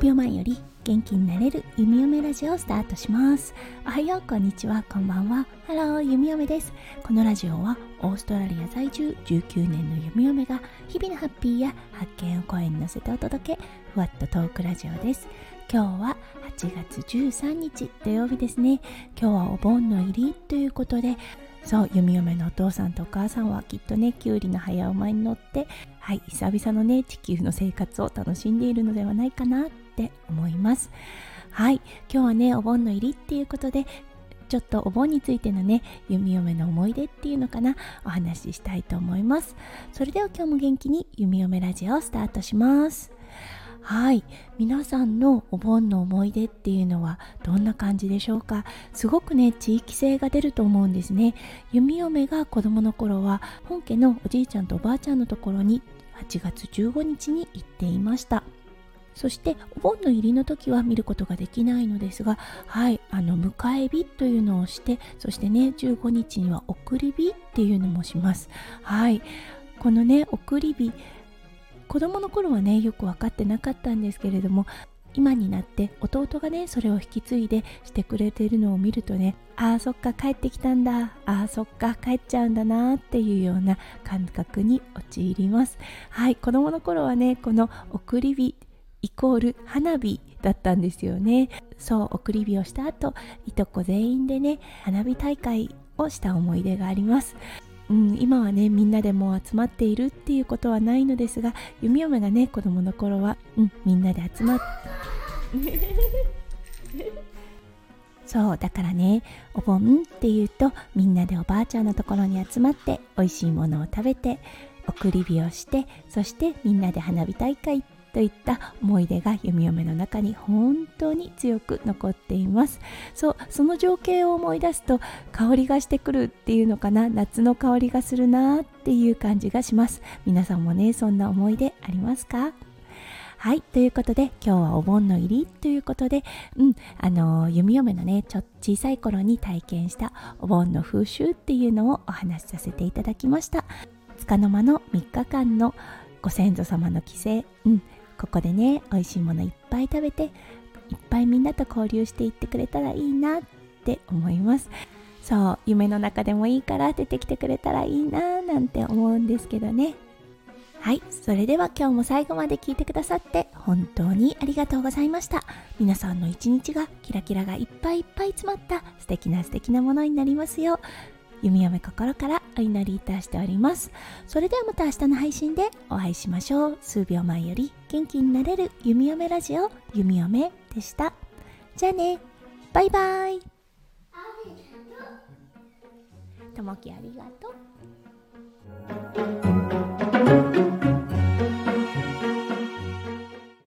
秒前より元気になれる弓嫁ラジオをスタートします。おはようこんにちは。こんばんは。ハロー弓嫁です。このラジオはオーストラリア在住19年の弓嫁が日々のハッピーや発見を声に乗せてお届けふわっとトークラジオです。今日は8月13日土曜日ですね。今日はお盆の入りということでそう弓嫁のお父さんとお母さんはきっとねきゅうりの早馬に乗ってはい久々のね地球の生活を楽しんでいるのではないかなって思います。はい今日はねお盆の入りっていうことでちょっとお盆についてのね弓嫁の思い出っていうのかなお話ししたいと思います。それでは今日も元気に弓嫁ラジオをスタートします。はい。皆さんのお盆の思い出っていうのはどんな感じでしょうか？すごくね地域性が出ると思うんですね。弓嫁が子供の頃は本家のおじいちゃんとおばあちゃんのところに8月15日に行っていました。そしてお盆の入りの時は見ることができないのですがはい。あの迎え火というのをしてそしてね15日には送り火っていうのもします。はい。このね送り火子供の頃はねよく分かってなかったんですけれども今になって弟がねそれを引き継いでしてくれているのを見るとねあーそっか帰ってきたんだ。あーそっか帰っちゃうんだなっていうような感覚に陥ります。はい子供の頃はねこの送り火イコール花火だったんですよね。そう送り火をした後いとこ全員でね花火大会をした思い出があります。うん、今はねみんなでもう集まっているっていうことはないのですが弓嫁がね子供の頃は、うん、みんなで集まって そうだからねお盆っていうとみんなでおばあちゃんのところに集まって美味しいものを食べて送り火をしてそしてみんなで花火大会といった思い出が弓嫁の中に本当に強く残っていますそうその情景を思い出すと香りがしてくるっていうのかな？夏の香りがするなっていう感じがします皆さんもねそんな思い出ありますか？はい。ということで、今日はお盆の入りということで、うん、あのー、弓嫁のね、ちょっと小さい頃に体験したお盆の風習っていうのをお話しさせていただきました。束の間の3日間のご先祖様の帰省、うん、ここでね美味しいものいっぱい食べていっぱいみんなと交流していってくれたらいいなって思いますそう夢の中でもいいから出てきてくれたらいいななんて思うんですけどねはいそれでは今日も最後まで聞いてくださって本当にありがとうございました皆さんの一日がキラキラがいっぱいいっぱい詰まった素敵な素敵なものになりますよう弓嫁心からお祈りいたしております。それではまた明日の配信でお会いしましょう。数秒前より元気になれる弓嫁ラジオ、弓嫁でした。じゃあね、バイバイ。ともきありがとう。